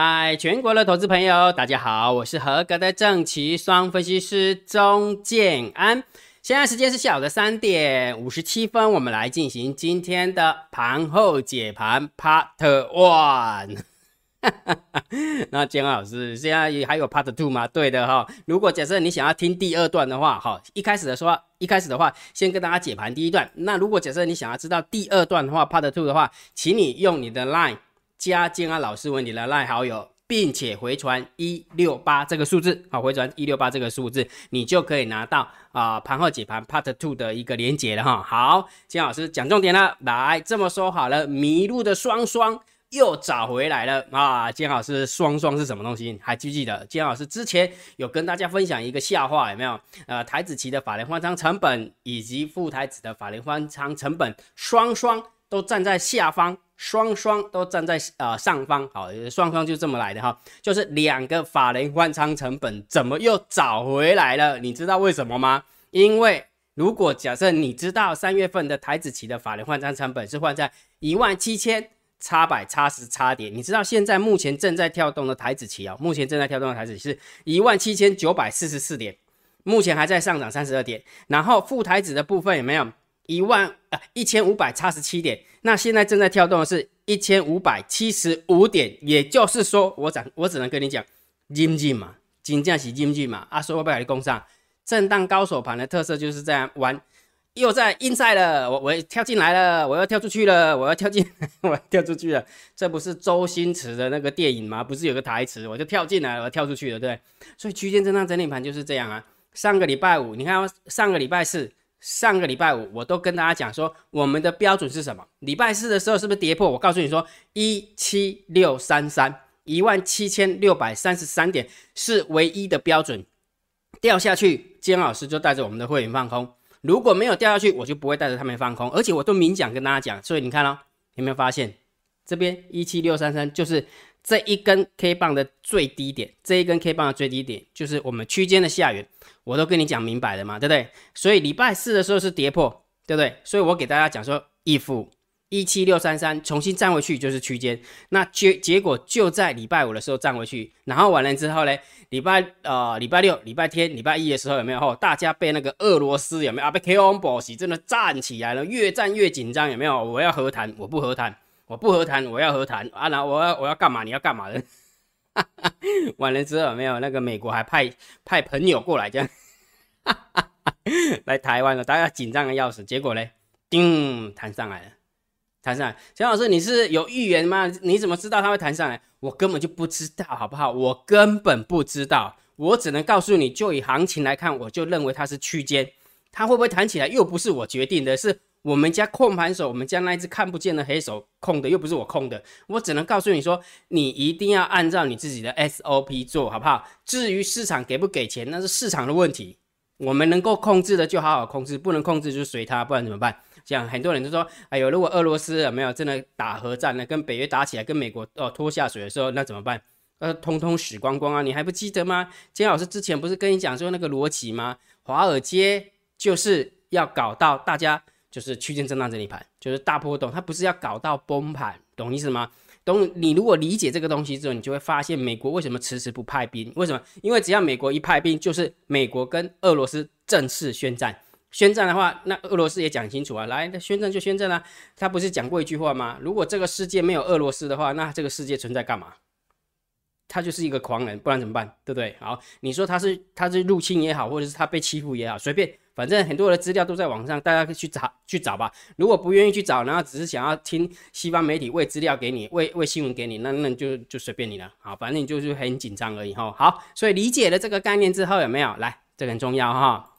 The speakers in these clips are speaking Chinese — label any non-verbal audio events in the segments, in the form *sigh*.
嗨，全国的投资朋友，大家好，我是合格的正奇双分析师钟建安。现在时间是下午的三点五十七分，我们来进行今天的盘后解盘 Part One。*laughs* 那建安老师，现在还有 Part Two 吗？对的哈。如果假设你想要听第二段的话，哈，一开始的说，一开始的话，先跟大家解盘第一段。那如果假设你想要知道第二段的话，Part Two 的话，请你用你的 Line。加金安老师为你的赖好友，并且回传一六八这个数字，好，回传一六八这个数字，你就可以拿到啊盘后解盘 Part Two 的一个连接了哈。好，金老师讲重点了，来这么说好了，迷路的双双又找回来了啊。金老师，双双是什么东西？还记不记得？金老师之前有跟大家分享一个笑话，有没有？呃，台子期的法人换仓成本以及副台子的法人换仓成本，双双都站在下方。双双都站在呃上方，好，双双就这么来的哈，就是两个法人换仓成本怎么又找回来了？你知道为什么吗？因为如果假设你知道三月份的台子期的法人换仓成本是换在一万七千差百差十差点，你知道现在目前正在跳动的台子期啊，目前正在跳动的台子期是一万七千九百四十四点，目前还在上涨三十二点，然后副台子的部分有没有？一万啊一千五百差十七点，那现在正在跳动的是一千五百七十五点，也就是说，我只我只能跟你讲，金进嘛，金价是金进嘛，啊，所以我不要你攻上，震荡高手盘的特色就是这样玩，又在 inside 了，我我跳进来了，我要跳出去了，我要跳进，*laughs* 我要跳出去了，这不是周星驰的那个电影吗？不是有个台词，我就跳进来，我跳出去了，对，所以区间震荡整理盘就是这样啊。上个礼拜五，你看上个礼拜四。上个礼拜五，我都跟大家讲说，我们的标准是什么？礼拜四的时候是不是跌破？我告诉你说，一七六三三，一万七千六百三十三点是唯一的标准。掉下去，金老师就带着我们的会员放空。如果没有掉下去，我就不会带着他们放空。而且我都明讲跟大家讲，所以你看哦，有没有发现这边一七六三三就是这一根 K 棒的最低点，这一根 K 棒的最低点就是我们区间的下缘。我都跟你讲明白了嘛，对不对？所以礼拜四的时候是跌破，对不对？所以我给大家讲说，if 一七六三三重新站回去就是区间，那结结果就在礼拜五的时候站回去，然后完了之后呢，礼拜呃礼拜六、礼拜天、礼拜一的时候有没有？大家被那个俄罗斯有没有啊？被 K on boss 真的站起来了，越站越紧张，有没有？我要和谈，我不和谈，我不和谈，我要和谈啊！然后我要我要干嘛？你要干嘛的？*laughs* 完了之后没有那个美国还派派朋友过来这样，*laughs* 来台湾了，大家紧张的要死。结果呢，叮，弹上来了，弹上来。陈老师，你是有预言吗？你怎么知道他会弹上来？我根本就不知道，好不好？我根本不知道，我只能告诉你就以行情来看，我就认为它是区间，它会不会弹起来又不是我决定的，是。我们家控盘手，我们家那一只看不见的黑手控的，又不是我控的，我只能告诉你说，你一定要按照你自己的 SOP 做好不好？至于市场给不给钱，那是市场的问题。我们能够控制的就好好控制，不能控制就随他，不然怎么办？这样很多人都说，哎呦，如果俄罗斯有没有真的打核战呢？跟北约打起来，跟美国哦拖下水的时候，那怎么办？呃，通通死光光啊！你还不记得吗？金老师之前不是跟你讲说那个逻辑吗？华尔街就是要搞到大家。就是区间震荡整理盘，就是大波动，它不是要搞到崩盘，懂意思吗？懂？你如果理解这个东西之后，你就会发现美国为什么迟迟不派兵？为什么？因为只要美国一派兵，就是美国跟俄罗斯正式宣战。宣战的话，那俄罗斯也讲清楚啊，来，那宣战就宣战啊。他不是讲过一句话吗？如果这个世界没有俄罗斯的话，那这个世界存在干嘛？他就是一个狂人，不然怎么办？对不对？好，你说他是他是入侵也好，或者是他被欺负也好，随便。反正很多的资料都在网上，大家可以去找去找吧。如果不愿意去找，然后只是想要听西方媒体喂资料给你，喂喂新闻给你，那那就就随便你了。好，反正你就是很紧张而已哈。好，所以理解了这个概念之后，有没有？来，这个很重要哈。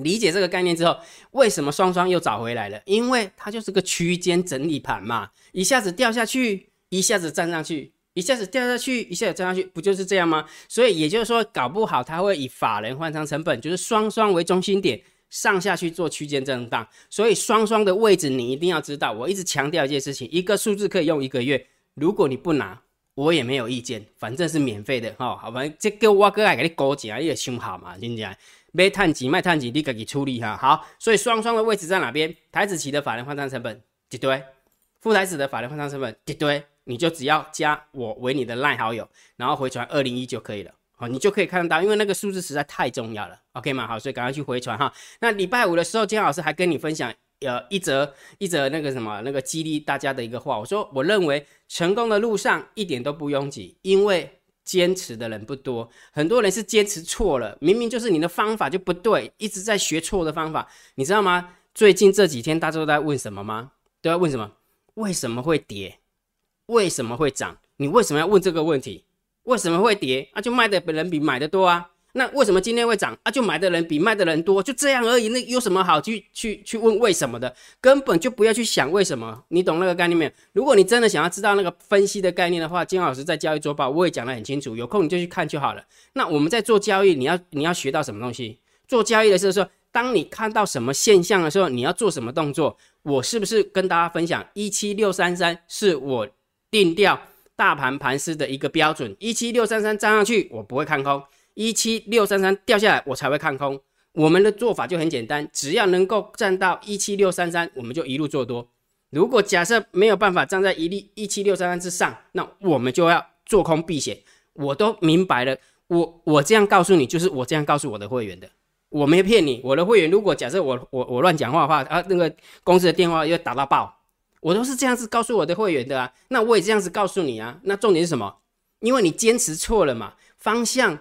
理解这个概念之后，为什么双双又找回来了？因为它就是个区间整理盘嘛，一下子掉下去，一下子站上去。一下子掉下去，一下子站上去，不就是这样吗？所以也就是说，搞不好它会以法人换仓成本，就是双双为中心点上下去做区间震荡。所以双双的位置你一定要知道。我一直强调一件事情，一个数字可以用一个月，如果你不拿，我也没有意见，反正是免费的哈。好吧，这个我哥来给你勾结啊，你也凶好嘛，听起来卖碳几卖碳几，你自己处理哈。好，所以双双的位置在哪边？台子期的法人换仓成本一堆，副台子的法人换仓成本一堆。你就只要加我为你的赖好友，然后回传二零一就可以了。好，你就可以看得到，因为那个数字实在太重要了。OK 吗？好，所以赶快去回传哈。那礼拜五的时候，金老师还跟你分享呃一则一则那个什么那个激励大家的一个话，我说我认为成功的路上一点都不拥挤，因为。坚持的人不多，很多人是坚持错了，明明就是你的方法就不对，一直在学错的方法，你知道吗？最近这几天大家都在问什么吗？都要问什么？为什么会跌？为什么会涨？你为什么要问这个问题？为什么会跌？啊，就卖的人比买的多啊。那为什么今天会涨啊？就买的人比卖的人多，就这样而已。那有什么好去去去问为什么的？根本就不要去想为什么。你懂那个概念没有？如果你真的想要知道那个分析的概念的话，金老师在交易周报我也讲得很清楚，有空你就去看就好了。那我们在做交易，你要你要学到什么东西？做交易的时候，说当你看到什么现象的时候，你要做什么动作？我是不是跟大家分享一七六三三是我定调大盘盘势的一个标准？一七六三三站上去，我不会看空。一七六三三掉下来，我才会看空。我们的做法就很简单，只要能够站到一七六三三，我们就一路做多。如果假设没有办法站在一粒一七六三三之上，那我们就要做空避险。我都明白了，我我这样告诉你，就是我这样告诉我的会员的，我没骗你。我的会员如果假设我我我乱讲话的话，啊，那个公司的电话又打到爆，我都是这样子告诉我的会员的啊。那我也这样子告诉你啊。那重点是什么？因为你坚持错了嘛，方向。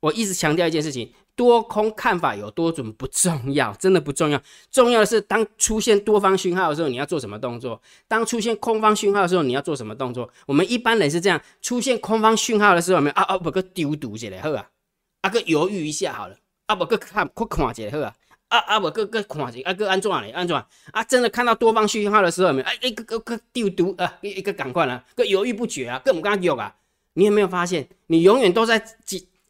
我一直强调一件事情：多空看法有多准不重要，真的不重要。重要的是，当出现多方讯号的时候，你要做什么动作；当出现空方讯号的时候，你要做什么动作。我们一般人是这样：出现空方讯号的时候，我们啊啊不个丢赌起来好啊，啊个犹豫一下好了，啊不个看快看起来好啊，啊啊不个个看起，啊个安怎嘞？安怎？啊真的看到多方讯号的时候，有没有哎一个个个丢毒啊，一个赶快了，个犹豫不决啊，个唔敢用啊。你有没有发现，你永远都在？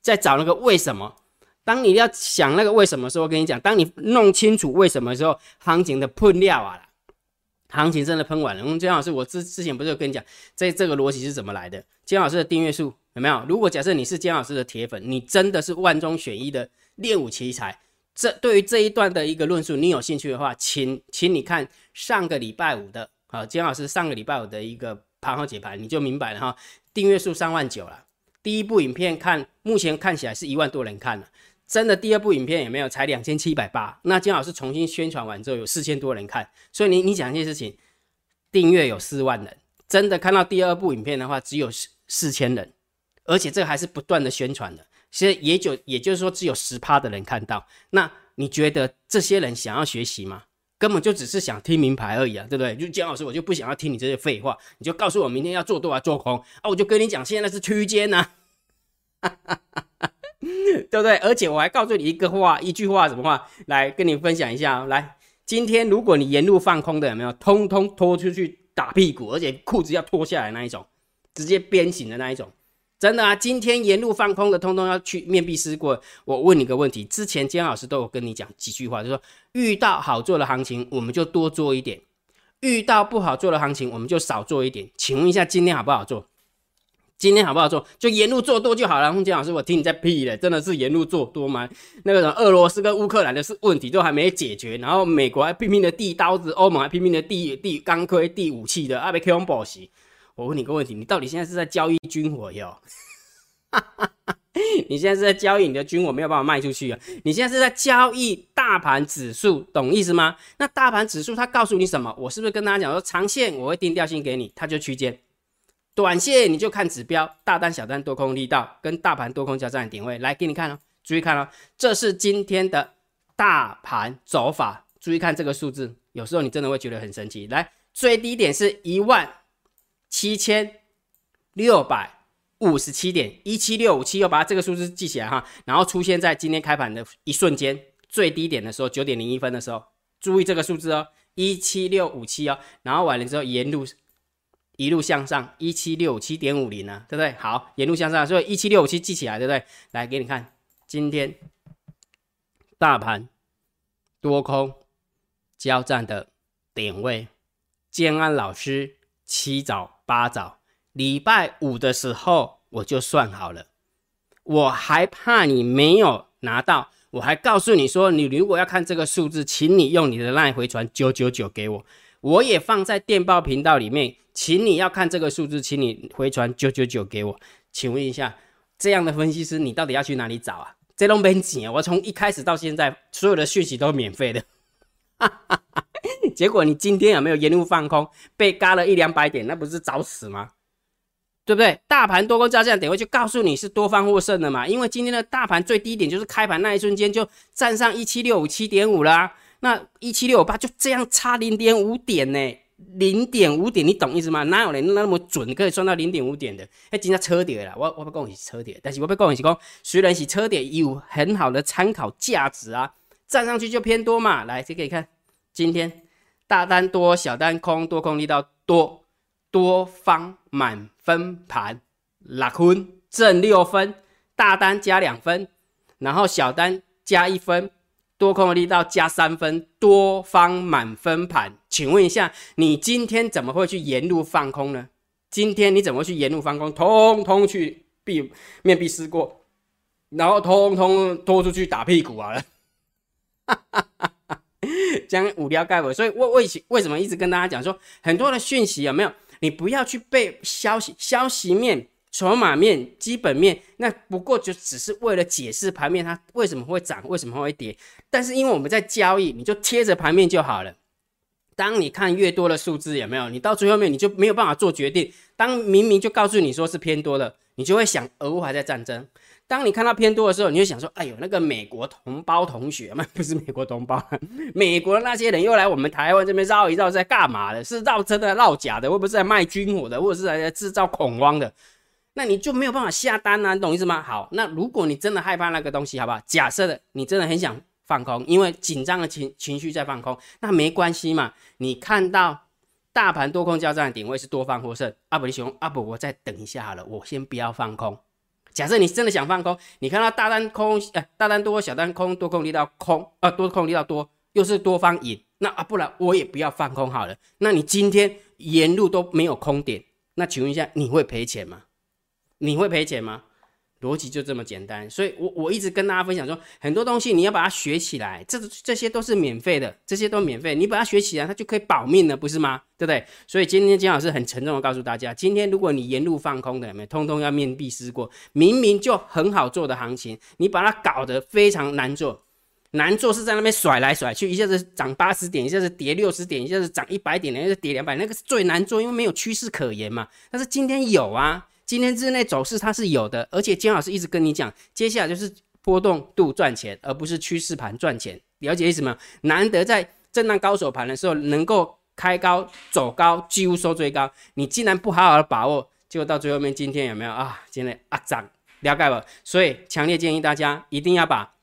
在找那个为什么？当你要想那个为什么的时候，我跟你讲，当你弄清楚为什么时候，行情的喷料啊，行情真的喷完了。我们姜老师，我之之前不是有跟你讲，这这个逻辑是怎么来的？姜老师的订阅数有没有？如果假设你是姜老师的铁粉，你真的是万中选一的练武奇才。这对于这一段的一个论述，你有兴趣的话，请请你看上个礼拜五的啊，金老师上个礼拜五的一个盘后解盘，你就明白了哈。订阅数三万九了。第一部影片看，目前看起来是一万多人看了，真的第二部影片也没有，才两千七百八。那金老师重新宣传完之后，有四千多人看，所以你你讲一件事情，订阅有四万人，真的看到第二部影片的话，只有四四千人，而且这还是不断的宣传的，其实也就也就是说只有十趴的人看到。那你觉得这些人想要学习吗？根本就只是想听名牌而已啊，对不对？就姜老师，我就不想要听你这些废话，你就告诉我明天要做多少做空啊，我就跟你讲，现在是区间呐，*laughs* 对不对？而且我还告诉你一个话，一句话，什么话？来跟你分享一下。来，今天如果你沿路放空的，有没有？通通拖出去打屁股，而且裤子要脱下来那一种，直接鞭刑的那一种。真的啊，今天沿路放空的，通通要去面壁思过。我问你个问题，之前姜老师都有跟你讲几句话，就是说遇到好做的行情，我们就多做一点；遇到不好做的行情，我们就少做一点。请问一下，今天好不好做？今天好不好做？就沿路做多就好了。洪江老师，我听你在屁了，真的是沿路做多吗？那个什么俄罗斯跟乌克兰的是问题都还没解决，然后美国还拼命的递刀子，欧盟还拼命的递递钢盔、递武器的，阿被 K 用宝石。我问你个问题，你到底现在是在交易军火哟？*laughs* 你现在是在交易你的军火没有办法卖出去啊？你现在是在交易大盘指数，懂意思吗？那大盘指数它告诉你什么？我是不是跟大家讲说，长线我会定调性给你，它就区间；短线你就看指标，大单、小单、多空力道跟大盘多空交战的点位来给你看哦。注意看哦，这是今天的大盘走法，注意看这个数字，有时候你真的会觉得很神奇。来，最低点是一万。七千六百五十七点一七六五七，又把这个数字记起来哈，然后出现在今天开盘的一瞬间最低点的时候，九点零一分的时候，注意这个数字哦，一七六五七哦，然后完了之后沿路一路向上，一七六七点五零呢，对不对？好，沿路向上，所以一七六五七记起来，对不对？来给你看，今天大盘多空交战的点位，建安老师起早。八早礼拜五的时候我就算好了，我还怕你没有拿到，我还告诉你说，你如果要看这个数字，请你用你的 line 回传九九九给我。我也放在电报频道里面，请你要看这个数字，请你回传九九九给我。请问一下，这样的分析师你到底要去哪里找啊？这都没钱，我从一开始到现在，所有的讯息都免费的。*laughs* *laughs* 结果你今天有没有沿路放空，被嘎了一两百点，那不是找死吗？对不对？大盘多空交战点位就告诉你是多方获胜的嘛，因为今天的大盘最低点就是开盘那一瞬间就站上一七六五七点五啦，那一七六五八就这样差零点五点呢，零点五点，你懂意思吗？哪有人那么准可以算到零点五点的？哎，今天车跌了，我我不讲你是车跌，但是我不讲你是讲虽然是车跌，有很好的参考价值啊，站上去就偏多嘛，来，这可以看今天大单多，小单空，多空力道多。多方满分盘，六分正六分，大单加两分，然后小单加一分，多空力道加三分，多方满分盘。请问一下，你今天怎么会去沿路放空呢？今天你怎么去沿路放空？通通去避面壁思过，然后通通拖出去打屁股啊！哈哈哈 *laughs* 将五标盖尾，所以为为为什么一直跟大家讲说，很多的讯息有没有？你不要去背消息、消息面、筹码面、基本面，那不过就只是为了解释盘面它为什么会涨、为什么会跌。但是因为我们在交易，你就贴着盘面就好了。当你看越多的数字，有没有？你到最后面你就没有办法做决定。当明明就告诉你说是偏多的，你就会想，俄乌还在战争。当你看到偏多的时候，你就想说：“哎呦，那个美国同胞同学们，*laughs* 不是美国同胞，美国那些人又来我们台湾这边绕一绕，在干嘛的？是绕真的绕假的，或不是在卖军火的，或者是来制造恐慌的？那你就没有办法下单啊，你懂意思吗？好，那如果你真的害怕那个东西，好不好？假设的你真的很想放空，因为紧张的情情绪在放空，那没关系嘛。你看到大盘多空交战的点位是多方获胜，阿布力熊，阿布，我再等一下好了，我先不要放空。假设你真的想放空，你看到大单空，呃，大单多，小单空，多空力到空，啊，多空力到多，又是多方引，那啊，不然我也不要放空好了。那你今天沿路都没有空点，那请问一下，你会赔钱吗？你会赔钱吗？逻辑就这么简单，所以我我一直跟大家分享说，很多东西你要把它学起来，这这些都是免费的，这些都免费，你把它学起来，它就可以保命了，不是吗？对不对？所以今天金老师很沉重的告诉大家，今天如果你沿路放空的，有没有通通要面壁思过？明明就很好做的行情，你把它搞得非常难做，难做是在那边甩来甩去，一下子涨八十点，一下子跌六十点，一下子涨一百点，一下子跌两百，那个是最难做，因为没有趋势可言嘛。但是今天有啊。今天日内走势它是有的，而且金老师一直跟你讲，接下来就是波动度赚钱，而不是趋势盘赚钱。了解意思吗？难得在震荡高手盘的时候能够开高走高，几乎收最高，你竟然不好好的把握，结果到最后面今天有没有啊？今天啊涨，了解了。所以强烈建议大家一定要把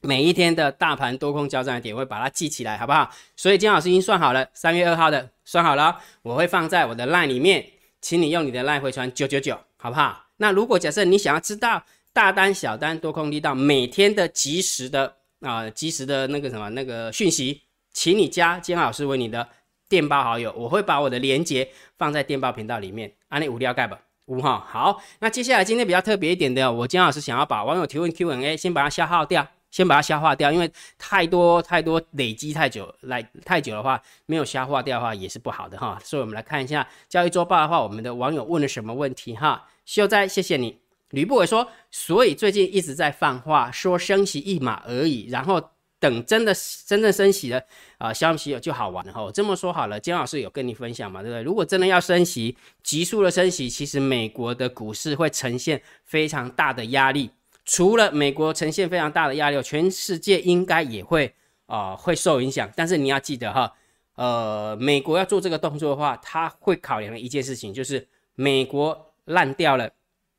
每一天的大盘多空交战的点位把它记起来，好不好？所以金老师已经算好了，三月二号的算好了，我会放在我的 line 里面。请你用你的赖回传九九九，好不好？那如果假设你想要知道大单、小单、多空力道每天的及时的啊，及时的那个什么那个讯息，请你加金老师为你的电报好友，我会把我的链接放在电报频道里面。安利无聊盖吧，五号好。那接下来今天比较特别一点的，我金老师想要把网友提问 Q&A 先把它消耗掉。先把它消化掉，因为太多太多累积太久来太久的话，没有消化掉的话也是不好的哈。所以我们来看一下交易周报的话，我们的网友问了什么问题哈？秀哉，谢谢你。吕不韦说，所以最近一直在放话说升息一码而已，然后等真的真正升息了啊消息就好玩了哈。这么说好了，姜老师有跟你分享嘛，对不对？如果真的要升息，急速的升息，其实美国的股市会呈现非常大的压力。除了美国呈现非常大的压力，全世界应该也会啊会受影响。但是你要记得哈，呃，美国要做这个动作的话，他会考量的一件事情就是美国烂掉了，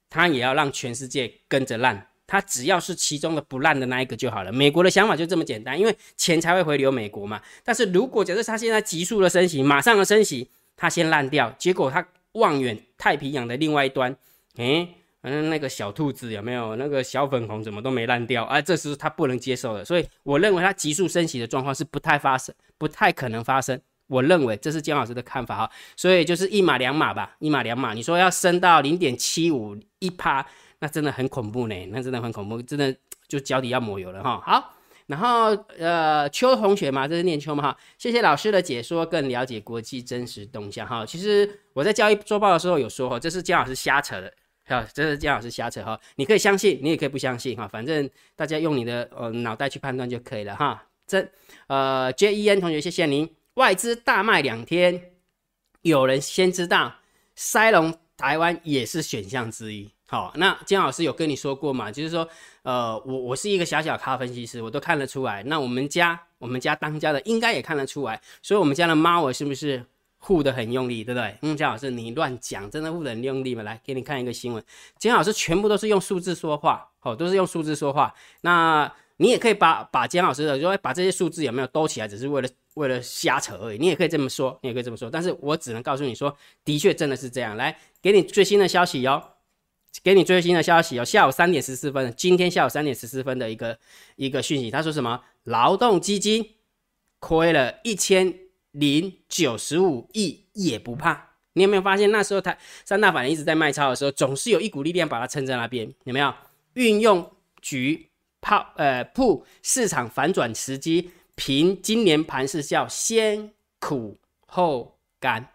他也要让全世界跟着烂。他只要是其中的不烂的那一个就好了。美国的想法就这么简单，因为钱才会回流美国嘛。但是如果假设他现在急速的升息，马上的升息，他先烂掉，结果他望远太平洋的另外一端，诶。反正那个小兔子有没有那个小粉红怎么都没烂掉啊？这是他不能接受的，所以我认为它急速升息的状况是不太发生，不太可能发生。我认为这是姜老师的看法哈，所以就是一码两码吧，一码两码。你说要升到零点七五一趴，那真的很恐怖呢，那真的很恐怖，真的就脚底要抹油了哈。好，然后呃，邱同学嘛，这是念秋嘛哈，谢谢老师的解说，更了解国际真实动向哈。其实我在交易周报的时候有说哈，这是姜老师瞎扯的，好，这是姜老师瞎扯哈。你可以相信，你也可以不相信哈，反正大家用你的呃脑袋去判断就可以了哈。这呃，J E N 同学，谢谢您。外资大卖两天，有人先知道，塞隆台湾也是选项之一。好，那姜老师有跟你说过嘛？就是说，呃，我我是一个小小咖分析师，我都看得出来。那我们家我们家当家的应该也看得出来，所以我们家的猫儿是不是护的很用力，对不对？嗯，姜老师你乱讲，真的护得很用力吗？来给你看一个新闻，姜老师全部都是用数字说话，好，都是用数字说话。那你也可以把把姜老师的，说把这些数字有没有兜起来，只是为了为了瞎扯而已。你也可以这么说，你也可以这么说，但是我只能告诉你说，的确真的是这样。来，给你最新的消息哟。给你最新的消息哦，下午三点十四分，今天下午三点十四分的一个一个讯息，他说什么？劳动基金亏了一千零九十五亿也不怕。你有没有发现那时候他三大法人一直在卖超的时候，总是有一股力量把它撑在那边？有没有？运用局泡呃铺市场反转时机，凭今年盘是叫先苦后甘。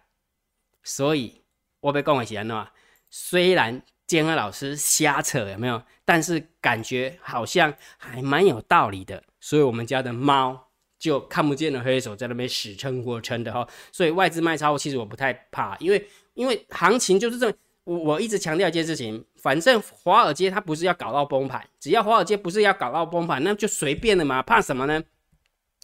所以我被讲的是安怎？虽然。建和老师瞎扯有没有？但是感觉好像还蛮有道理的，所以我们家的猫就看不见的黑手在那边死撑活撑的哈。所以外资卖超，其实我不太怕，因为因为行情就是这么，我我一直强调一件事情，反正华尔街它不是要搞到崩盘，只要华尔街不是要搞到崩盘，那就随便的嘛，怕什么呢？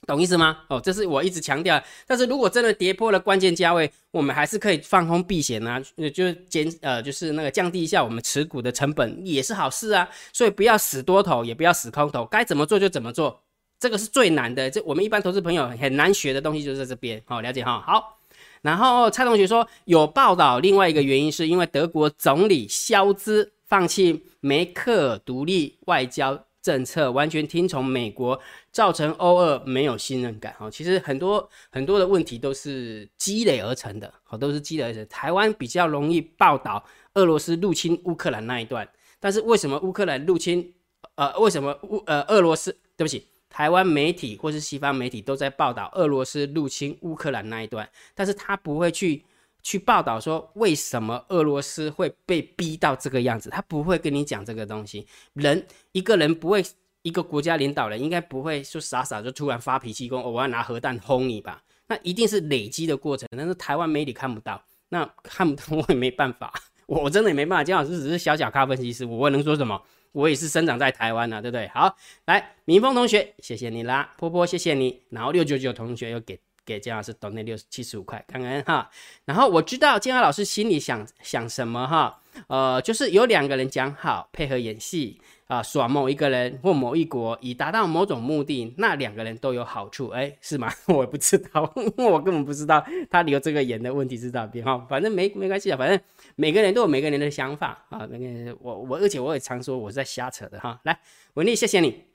懂意思吗？哦，这是我一直强调。但是如果真的跌破了关键价位，我们还是可以放空避险啊，就是减呃，就是那个降低一下我们持股的成本，也是好事啊。所以不要死多头，也不要死空头，该怎么做就怎么做。这个是最难的，这我们一般投资朋友很难学的东西，就是在这边。好，了解哈。好，然后蔡同学说有报道，另外一个原因是因为德国总理肖兹放弃梅克尔独立外交。政策完全听从美国，造成欧俄没有信任感。哦，其实很多很多的问题都是积累而成的，哦，都是积累而成。台湾比较容易报道俄罗斯入侵乌克兰那一段，但是为什么乌克兰入侵？呃，为什么乌呃俄罗斯？对不起，台湾媒体或是西方媒体都在报道俄罗斯入侵乌克兰那一段，但是他不会去。去报道说为什么俄罗斯会被逼到这个样子，他不会跟你讲这个东西。人一个人不会，一个国家领导人应该不会说傻傻就突然发脾气，说我要拿核弹轰你吧？那一定是累积的过程。但是台湾媒体看不到，那看不到 *laughs* 我也没办法，我真的也没办法。姜老师只是小小咖分析师，我能说什么？我也是生长在台湾的，对不对？好，来明峰同学，谢谢你啦，波波谢谢你，然后六九九同学又给。给姜老师抖那六七十五块，感恩哈。然后我知道姜老师心里想想什么哈，呃，就是有两个人讲好配合演戏啊，耍某一个人或某一国，以达到某种目的，那两个人都有好处，哎，是吗？*laughs* 我不知道，*laughs* 我根本不知道他留这个言的问题是哪边哈。反正没没关系啊，反正每个人都有每个人的想法啊。那个我我而且我也常说我是在瞎扯的哈。来，文丽，谢谢你。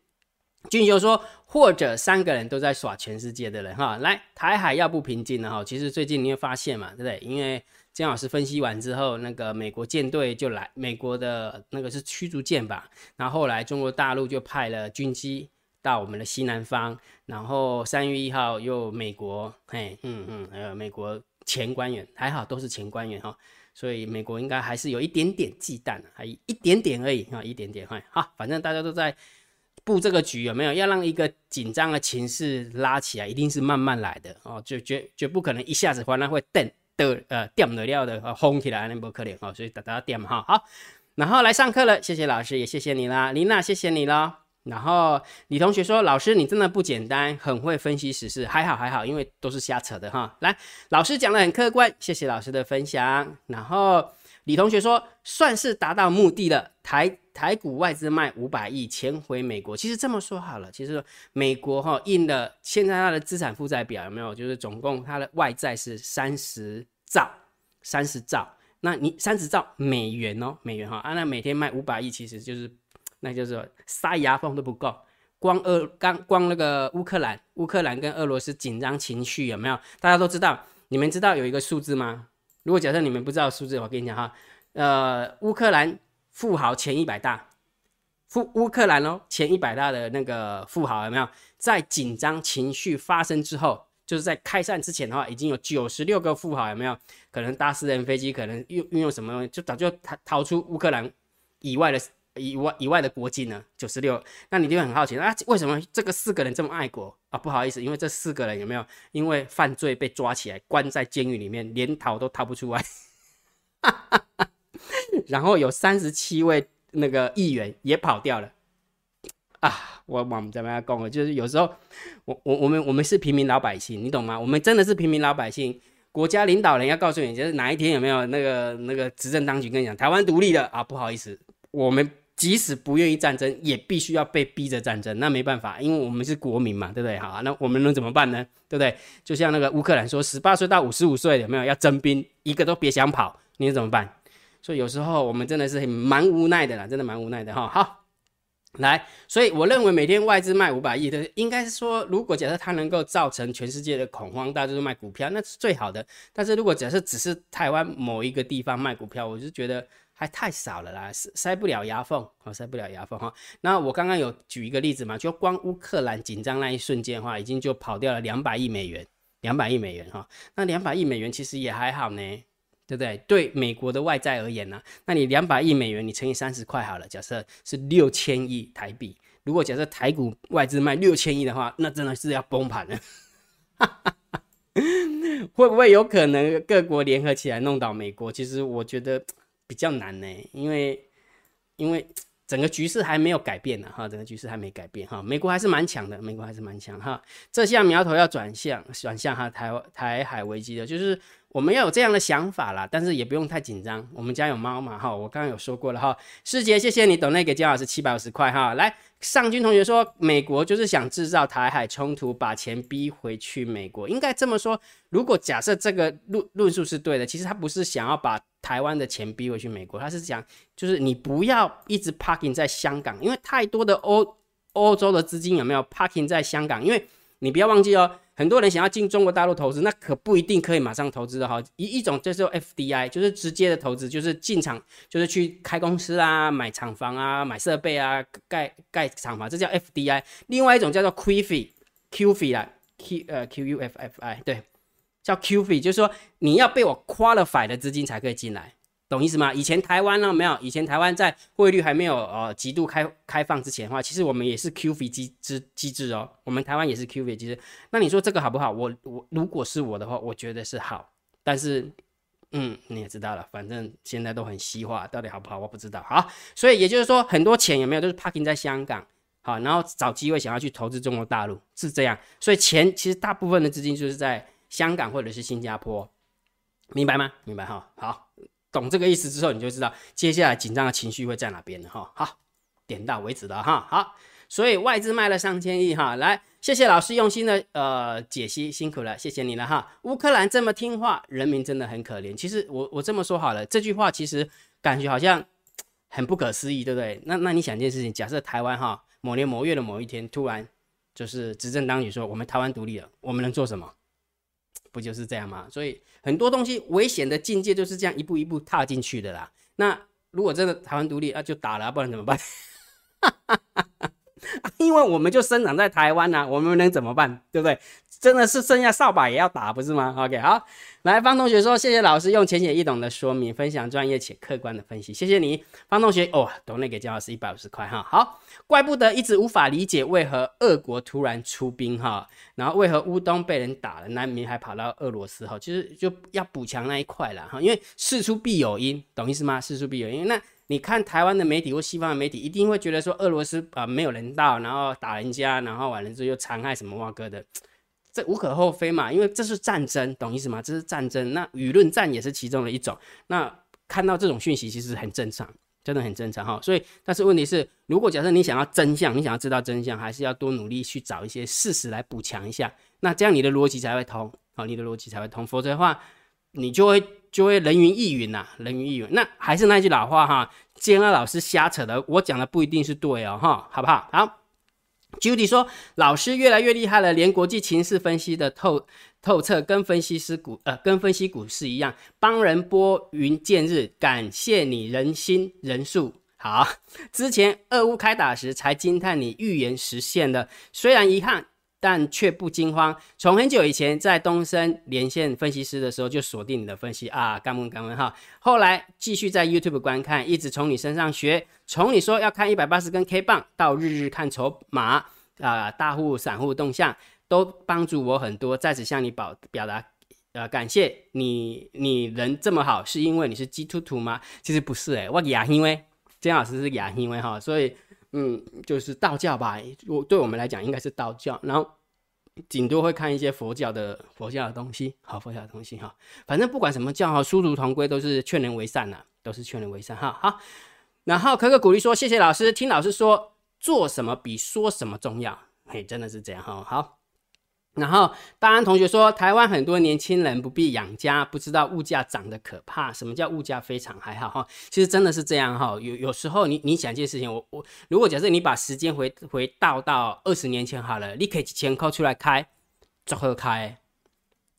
俊修说，或者三个人都在耍全世界的人哈，来台海要不平静了哈。其实最近你会发现嘛，对不对？因为姜老师分析完之后，那个美国舰队就来，美国的那个是驱逐舰吧。然后后来中国大陆就派了军机到我们的西南方。然后三月一号又美国，嘿，嗯嗯，呃，美国前官员还好都是前官员哈，所以美国应该还是有一点点忌惮，还一点点而已啊，一点点哈。反正大家都在。布这个局有没有要让一个紧张的情势拉起来？一定是慢慢来的哦，就绝绝不可能一下子回来会电的呃掉的料的轰起来那不可能哦，所以大家电嘛哈好，然后来上课了，谢谢老师，也谢谢你啦，琳娜谢谢你啦。然后李同学说，老师你真的不简单，很会分析时事，还好还好，因为都是瞎扯的哈。来，老师讲的很客观，谢谢老师的分享。然后。李同学说，算是达到目的了。台台股外资卖五百亿钱回美国。其实这么说好了，其实美国哈印了，现在它的资产负债表有没有？就是总共它的外债是三十兆，三十兆。那你三十兆美元哦，美元哈啊，那每天卖五百亿，其实就是那就是塞牙缝都不够。光俄刚光那个乌克兰，乌克兰跟俄罗斯紧张情绪有没有？大家都知道，你们知道有一个数字吗？如果假设你们不知道数字，我跟你讲哈，呃，乌克兰富豪前一百大，富乌克兰哦，前一百大的那个富豪有没有在紧张情绪发生之后，就是在开战之前的话，已经有九十六个富豪有没有可能搭私人飞机，可能运运用什么东西，就早就逃逃出乌克兰以外的以外以外的国境呢？九十六，那你就很好奇啊，为什么这个四个人这么爱国啊？不好意思，因为这四个人有没有因为犯罪被抓起来关在监狱里面，连逃都逃不出来，*laughs* 然后有三十七位。那个议员也跑掉了啊！我我们怎么样讲了？就是有时候，我我我们我们是平民老百姓，你懂吗？我们真的是平民老百姓。国家领导人要告诉你，就是哪一天有没有那个那个执政当局跟你讲台湾独立了啊？不好意思，我们即使不愿意战争，也必须要被逼着战争。那没办法，因为我们是国民嘛，对不对？好，那我们能怎么办呢？对不对？就像那个乌克兰说，十八岁到五十五岁有没有要征兵，一个都别想跑，你怎么办？所以有时候我们真的是蛮无奈的啦，真的蛮无奈的哈。好，来，所以我认为每天外资卖五百亿的，应该是说，如果假设它能够造成全世界的恐慌，大家都卖股票，那是最好的。但是如果假设只是台湾某一个地方卖股票，我就觉得还太少了啦，塞塞不了牙缝，哦，塞不了牙缝哈。那我刚刚有举一个例子嘛，就光乌克兰紧张那一瞬间的话，已经就跑掉了两百亿美元，两百亿美元哈。那两百亿美元其实也还好呢。对不对？对美国的外债而言呢，那你两百亿美元，你乘以三十块好了。假设是六千亿台币，如果假设台股外资卖六千亿的话，那真的是要崩盘了。*laughs* 会不会有可能各国联合起来弄倒美国？其实我觉得比较难呢，因为因为。整个局势还没有改变呢，哈，整个局势还没改变，哈，美国还是蛮强的，美国还是蛮强，哈，这下苗头要转向，转向哈台台海危机的，就是我们要有这样的想法啦，但是也不用太紧张，我们家有猫嘛，哈，我刚刚有说过了，哈，师姐，谢谢你等那给姜老师七百五十块，哈，来。尚军同学说，美国就是想制造台海冲突，把钱逼回去美国。应该这么说，如果假设这个论论述是对的，其实他不是想要把台湾的钱逼回去美国，他是讲，就是你不要一直 parking 在香港，因为太多的欧欧洲的资金有没有 parking 在香港？因为你不要忘记哦。很多人想要进中国大陆投资，那可不一定可以马上投资的哈。一一种就是 FDI，就是直接的投资，就是进场，就是去开公司啊，买厂房啊，买设备啊，盖盖厂房，这叫 FDI。另外一种叫做 QFI，QFI 啦，Q 呃 QUFFI，对，叫 QFI，就是说你要被我 qualify 的资金才可以进来。懂意思吗？以前台湾呢没有，以前台湾在汇率还没有呃极度开开放之前的话，其实我们也是 QF 机制机制哦，我们台湾也是 QF 机制。那你说这个好不好？我我如果是我的话，我觉得是好。但是嗯，你也知道了，反正现在都很西化，到底好不好我不知道。好，所以也就是说，很多钱有没有都是 parking 在香港，好，然后找机会想要去投资中国大陆是这样。所以钱其实大部分的资金就是在香港或者是新加坡，明白吗？明白哈。好。懂这个意思之后，你就知道接下来紧张的情绪会在哪边了哈。好，点到为止了哈。好，所以外资卖了上千亿哈。来，谢谢老师用心的呃解析，辛苦了，谢谢你了哈。乌克兰这么听话，人民真的很可怜。其实我我这么说好了，这句话其实感觉好像很不可思议，对不对？那那你想一件事情，假设台湾哈某年某月的某一天突然就是执政当局说我们台湾独立了，我们能做什么？不就是这样吗？所以很多东西危险的境界就是这样一步一步踏进去的啦。那如果真的台湾独立啊，就打了，不然怎么办？*laughs* *laughs* 因为我们就生长在台湾呐，我们能怎么办？对不对？真的是剩下扫把也要打，不是吗？OK，好，来方同学说，谢谢老师用浅显易懂的说明，分享专业且客观的分析，谢谢你，方同学。哦，懂那给姜老师一百五十块哈。好，怪不得一直无法理解为何俄国突然出兵哈，然后为何乌东被人打了，难民还跑到俄罗斯哈，其实就要补强那一块了哈，因为事出必有因，懂意思吗？事出必有因，那。你看台湾的媒体或西方的媒体，一定会觉得说俄罗斯啊没有人道，然后打人家，然后完了之后又残害什么哇哥的，这无可厚非嘛，因为这是战争，懂意思吗？这是战争，那舆论战也是其中的一种。那看到这种讯息其实很正常，真的很正常哈。所以，但是问题是，如果假设你想要真相，你想要知道真相，还是要多努力去找一些事实来补强一下，那这样你的逻辑才会通，好，你的逻辑才会通，否则的话。你就会就会人云亦云呐，人云亦云。那还是那句老话哈，建安老师瞎扯的，我讲的不一定是对哦哈，好不好？好，Judy 说老师越来越厉害了，连国际情势分析的透透彻，跟分析师股呃跟分析股市一样，帮人拨云见日。感谢你人心人数。好，之前俄乌开打时才惊叹你预言实现了，虽然遗憾。但却不惊慌。从很久以前在东森连线分析师的时候就锁定你的分析啊，干问干问哈。后来继续在 YouTube 观看，一直从你身上学。从你说要看一百八十根 K 棒，到日日看筹码啊，大户散户动向，都帮助我很多。在此向你表表达呃感谢。你你人这么好，是因为你是基督徒吗？其实不是诶，我亚因为姜老师是亚因为哈，所以。嗯，就是道教吧，我对我们来讲应该是道教，然后顶多会看一些佛教的佛教的东西，好佛教的东西哈。反正不管什么教哈，殊途同归，都是劝人为善呐，都是劝人为善哈。好，然后可可鼓励说，谢谢老师，听老师说，做什么比说什么重要，嘿，真的是这样哈。好。然后大安同学说，台湾很多年轻人不必养家，不知道物价涨得可怕。什么叫物价非常还好哈？其实真的是这样哈。有有时候你你想一件事情，我我如果假设你把时间回回倒到二十年前好了，你可以几千块出来开，做何开？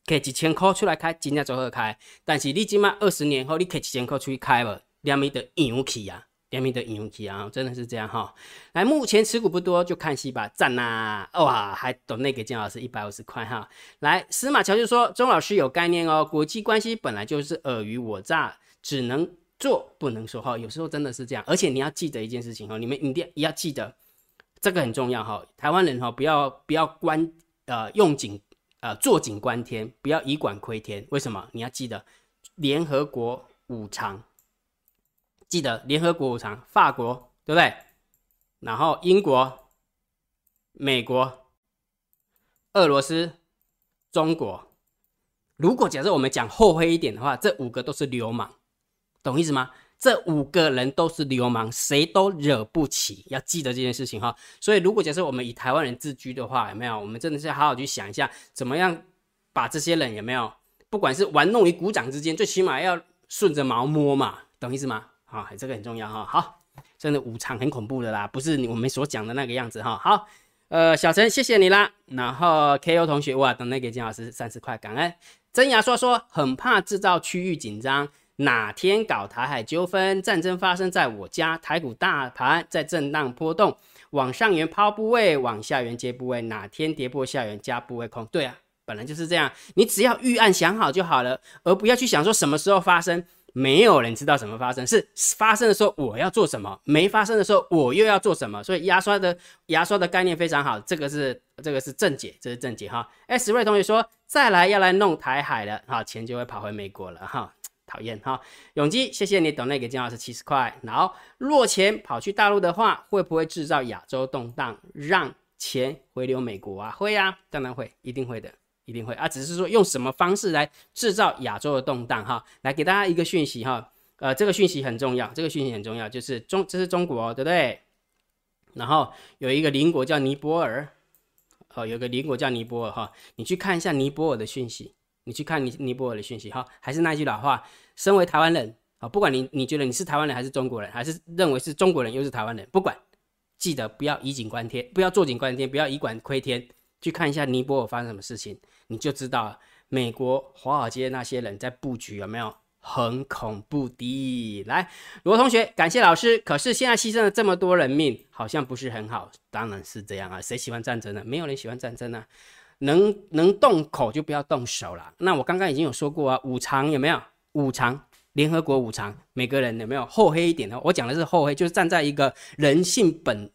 可以几千块出来开，今天做何开？但是你今嘛二十年后，你可以几千块出去开了，两米的硬气呀。联名的引用机啊，真的是这样哈。来，目前持股不多，就看戏吧，赞呐！哇，还懂那个姜老师一百五十块哈。来，司马乔就说，钟老师有概念哦，国际关系本来就是尔虞我诈，只能做不能说哈。有时候真的是这样，而且你要记得一件事情哦，你们一定要记得，这个很重要哈。台湾人哈，不要不要观呃用景呃坐井观天，不要以管窥天。为什么？你要记得联合国五常。记得联合国五常，法国对不对？然后英国、美国、俄罗斯、中国。如果假设我们讲厚黑一点的话，这五个都是流氓，懂意思吗？这五个人都是流氓，谁都惹不起。要记得这件事情哈。所以，如果假设我们以台湾人自居的话，有没有？我们真的是好好去想一下，怎么样把这些人有没有？不管是玩弄于股掌之间，最起码要顺着毛摸嘛，懂意思吗？好，这个很重要哈。好，真的五场很恐怖的啦，不是我们所讲的那个样子哈。好，呃，小陈，谢谢你啦。然后 K.O 同学，哇，等那个金老师三十块，感恩。真牙说说，很怕制造区域紧张，哪天搞台海纠纷，战争发生在我家，台股大盘在震荡波动，往上缘抛部位，往下缘接部位，哪天跌破下缘加部位空。对啊，本来就是这样，你只要预案想好就好了，而不要去想说什么时候发生。没有人知道什么发生，是发生的时候我要做什么，没发生的时候我又要做什么。所以牙刷的牙刷的概念非常好，这个是这个是正解，这是正解哈。S 瑞同学说再来要来弄台海了，哈，钱就会跑回美国了哈，讨厌哈。永基，谢谢你等那个金老师七十块。然后若钱跑去大陆的话，会不会制造亚洲动荡，让钱回流美国啊？会啊，当然会，一定会的。一定会啊，只是说用什么方式来制造亚洲的动荡哈，来给大家一个讯息哈，呃，这个讯息很重要，这个讯息很重要，就是中这是中国对不对？然后有一个邻国叫尼泊尔，哦，有个邻国叫尼泊尔哈，你去看一下尼泊尔的讯息，你去看尼尼泊尔的讯息哈，还是那句老话，身为台湾人啊，不管你你觉得你是台湾人还是中国人，还是认为是中国人又是台湾人，不管，记得不要以景观天，不要坐井观天，不要以管窥天。去看一下尼泊尔发生什么事情，你就知道美国华尔街那些人在布局有没有很恐怖的。来，罗同学，感谢老师。可是现在牺牲了这么多人命，好像不是很好。当然是这样啊，谁喜欢战争呢？没有人喜欢战争啊。能能动口就不要动手了。那我刚刚已经有说过啊，五常有没有？五常，联合国五常，每个人有没有厚黑一点的？我讲的是厚黑，就是站在一个人性本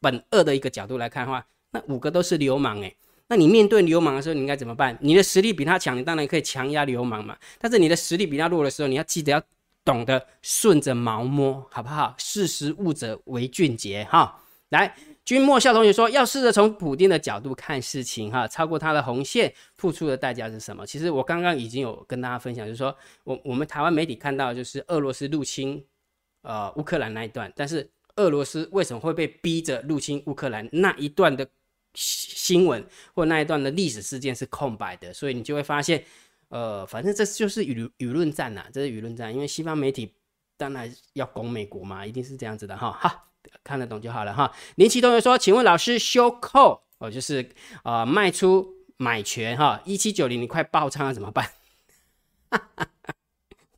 本恶的一个角度来看的话。那五个都是流氓诶，那你面对流氓的时候，你应该怎么办？你的实力比他强，你当然可以强压流氓嘛。但是你的实力比他弱的时候，你要记得要懂得顺着毛摸，好不好？识时务者为俊杰哈。来，君莫笑同学说，要试着从普丁的角度看事情哈，超过他的红线，付出的代价是什么？其实我刚刚已经有跟大家分享，就是说我我们台湾媒体看到就是俄罗斯入侵呃乌克兰那一段，但是俄罗斯为什么会被逼着入侵乌克兰那一段的？新闻或那一段的历史事件是空白的，所以你就会发现，呃，反正这就是舆舆论战呐，这是舆论战，因为西方媒体当然要攻美国嘛，一定是这样子的哈，哈，看得懂就好了哈。林奇同学说，请问老师修扣哦，就是啊卖出买权哈，一七九零你快爆仓了怎么办？哈哈哈，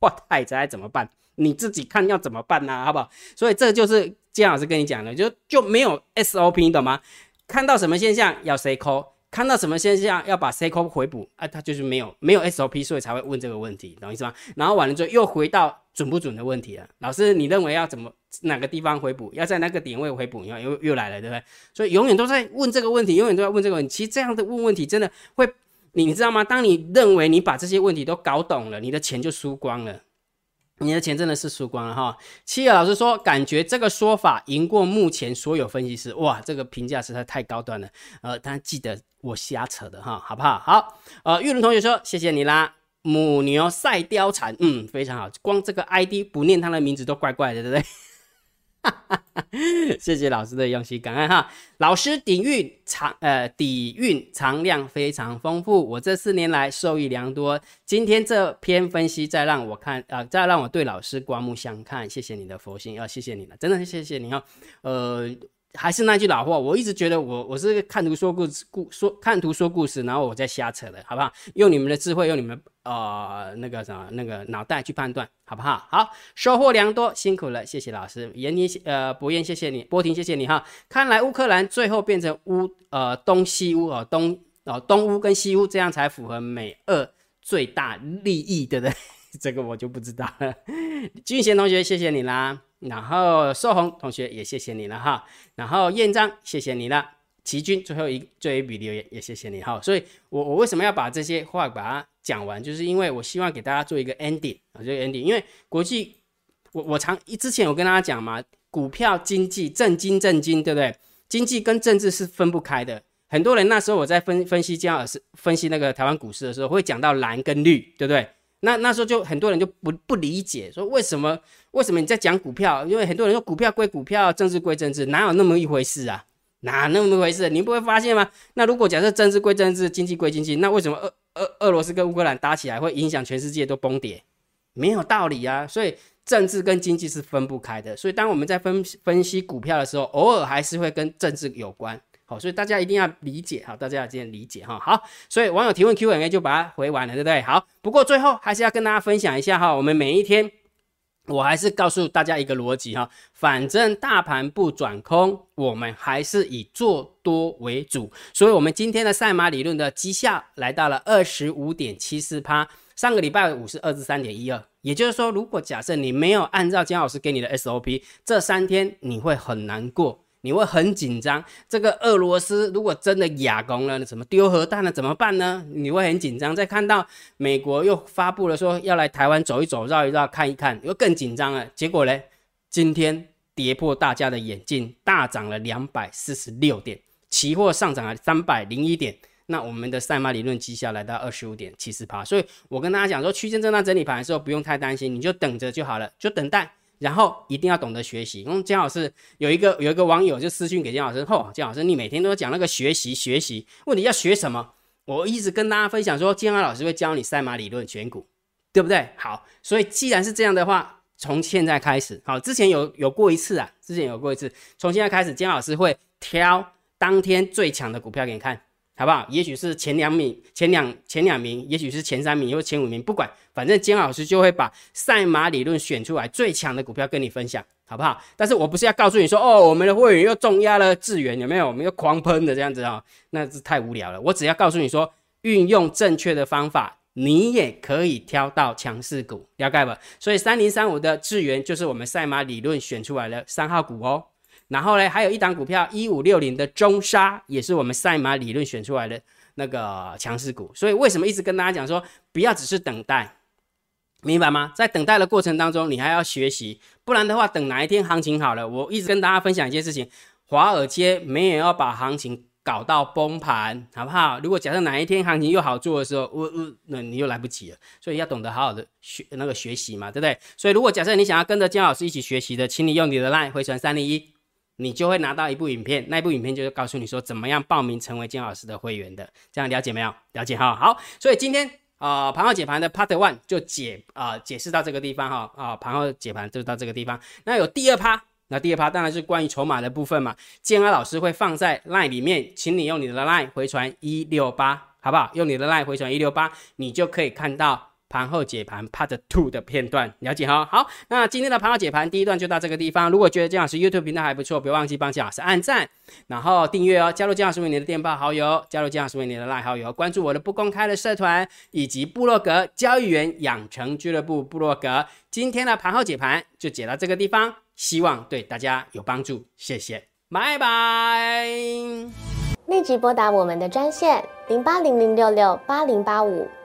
哇太宅怎么办？你自己看要怎么办呢？好不好？所以这就是姜老师跟你讲的，就就没有 SOP，你懂吗？看到什么现象要 C call，看到什么现象要把 C call 回补啊，他就是没有没有 SOP，所以才会问这个问题，懂意思吗？然后完了之后又回到准不准的问题了。老师，你认为要怎么哪个地方回补？要在那个点位回补？又又又来了，对不对？所以永远都在问这个问题，永远都在问这个问题。其实这样的问问题真的会，你知道吗？当你认为你把这些问题都搞懂了，你的钱就输光了。你的钱真的是输光了哈！七月老师说，感觉这个说法赢过目前所有分析师，哇，这个评价实在太高端了。呃，但记得我瞎扯的哈，好不好？好，呃，玉龙同学说，谢谢你啦。母牛赛貂蝉，嗯，非常好。光这个 ID 不念他的名字都怪怪的，对不对？*laughs* 谢谢老师的用心，感恩哈。老师底蕴藏呃底蕴藏量非常丰富，我这四年来受益良多。今天这篇分析再让我看啊，再让我对老师刮目相看。谢谢你的佛心，要谢谢你了，真的是谢谢你哦。呃。还是那句老话，我一直觉得我我是看图说故事，故说看图说故事，然后我在瞎扯的，好不好？用你们的智慧，用你们呃那个什么那个脑袋去判断，好不好？好，收获良多，辛苦了，谢谢老师。严妮呃博彦，谢谢你，波婷，谢谢你哈。看来乌克兰最后变成乌呃东西乌哦东哦东乌跟西乌，这样才符合美俄最大利益，对不对？这个我就不知道了。俊贤同学，谢谢你啦。然后寿红同学也谢谢你了哈，然后燕章谢谢你了，齐军最后一最后一笔留言也谢谢你哈，所以我我为什么要把这些话把它讲完，就是因为我希望给大家做一个 ending 啊，这个 ending，因为国际我我常之前有跟大家讲嘛，股票经济震惊震惊，对不对？经济跟政治是分不开的，很多人那时候我在分分析姜老师分析那个台湾股市的时候，会讲到蓝跟绿，对不对？那那时候就很多人就不不理解，说为什么为什么你在讲股票？因为很多人说股票归股票，政治归政治，哪有那么一回事啊？哪那么一回事？你不会发现吗？那如果假设政治归政治，经济归经济，那为什么俄俄俄罗斯跟乌克兰打起来会影响全世界都崩跌？没有道理啊！所以政治跟经济是分不开的。所以当我们在分分析股票的时候，偶尔还是会跟政治有关。好，所以大家一定要理解哈，大家要这样理解哈。好，所以网友提问 Q&A 就把它回完了，对不对？好，不过最后还是要跟大家分享一下哈，我们每一天，我还是告诉大家一个逻辑哈，反正大盘不转空，我们还是以做多为主。所以，我们今天的赛马理论的绩效来到了二十五点七四趴，上个礼拜五是二十三点一二，也就是说，如果假设你没有按照姜老师给你的 SOP，这三天你会很难过。你会很紧张，这个俄罗斯如果真的哑攻了，那怎么丢核弹了怎么办呢？你会很紧张。再看到美国又发布了说要来台湾走一走、绕一绕、看一看，又更紧张了。结果呢，今天跌破大家的眼镜，大涨了两百四十六点，期货上涨了三百零一点。那我们的赛马理论绩效来到二十五点七四趴。所以我跟大家讲说，区间震荡整理盘的时候不用太担心，你就等着就好了，就等待。然后一定要懂得学习。因为姜老师有一个有一个网友就私信给姜老师，吼，姜老师你每天都讲那个学习学习，问题要学什么？我一直跟大家分享说，姜老师会教你赛马理论选股，对不对？好，所以既然是这样的话，从现在开始，好，之前有有过一次啊，之前有过一次，从现在开始，姜老师会挑当天最强的股票给你看。好不好？也许是前两名、前两前两名，也许是前三名，或前五名，不管，反正金老师就会把赛马理论选出来最强的股票跟你分享，好不好？但是我不是要告诉你说，哦，我们的会员又重压了智源，有没有？我们又狂喷的这样子啊，那是太无聊了。我只要告诉你说，运用正确的方法，你也可以挑到强势股，了解吧？所以三零三五的智源就是我们赛马理论选出来的三号股哦。然后呢，还有一档股票一五六零的中沙，也是我们赛马理论选出来的那个强势股。所以为什么一直跟大家讲说，不要只是等待，明白吗？在等待的过程当中，你还要学习，不然的话，等哪一天行情好了，我一直跟大家分享一件事情：华尔街没有要把行情搞到崩盘，好不好？如果假设哪一天行情又好做的时候，我我那你又来不及了。所以要懂得好好的学那个学习嘛，对不对？所以如果假设你想要跟着姜老师一起学习的，请你用你的 line 回传三零一。你就会拿到一部影片，那一部影片就是告诉你说怎么样报名成为金老师的会员的，这样了解没有？了解哈。好，所以今天啊盘后解盘的 Part One 就解啊解释到这个地方哈啊盘后解盘就到这个地方。那有第二趴，那第二趴当然是关于筹码的部分嘛。建安老师会放在 Line 里面，请你用你的 Line 回传一六八，好不好？用你的 Line 回传一六八，你就可以看到。盘后解盘 Part Two 的片段，了解哈。好，那今天的盘后解盘第一段就到这个地方。如果觉得姜老师 YouTube 频道还不错，别忘记帮姜老师按赞，然后订阅哦，加入姜老师为你的电报好友，加入姜老师为你的赖好友，关注我的不公开的社团以及部落格交易员养成俱乐部部落格。今天的盘后解盘就解到这个地方，希望对大家有帮助，谢谢，拜拜。立即拨打我们的专线零八零零六六八零八五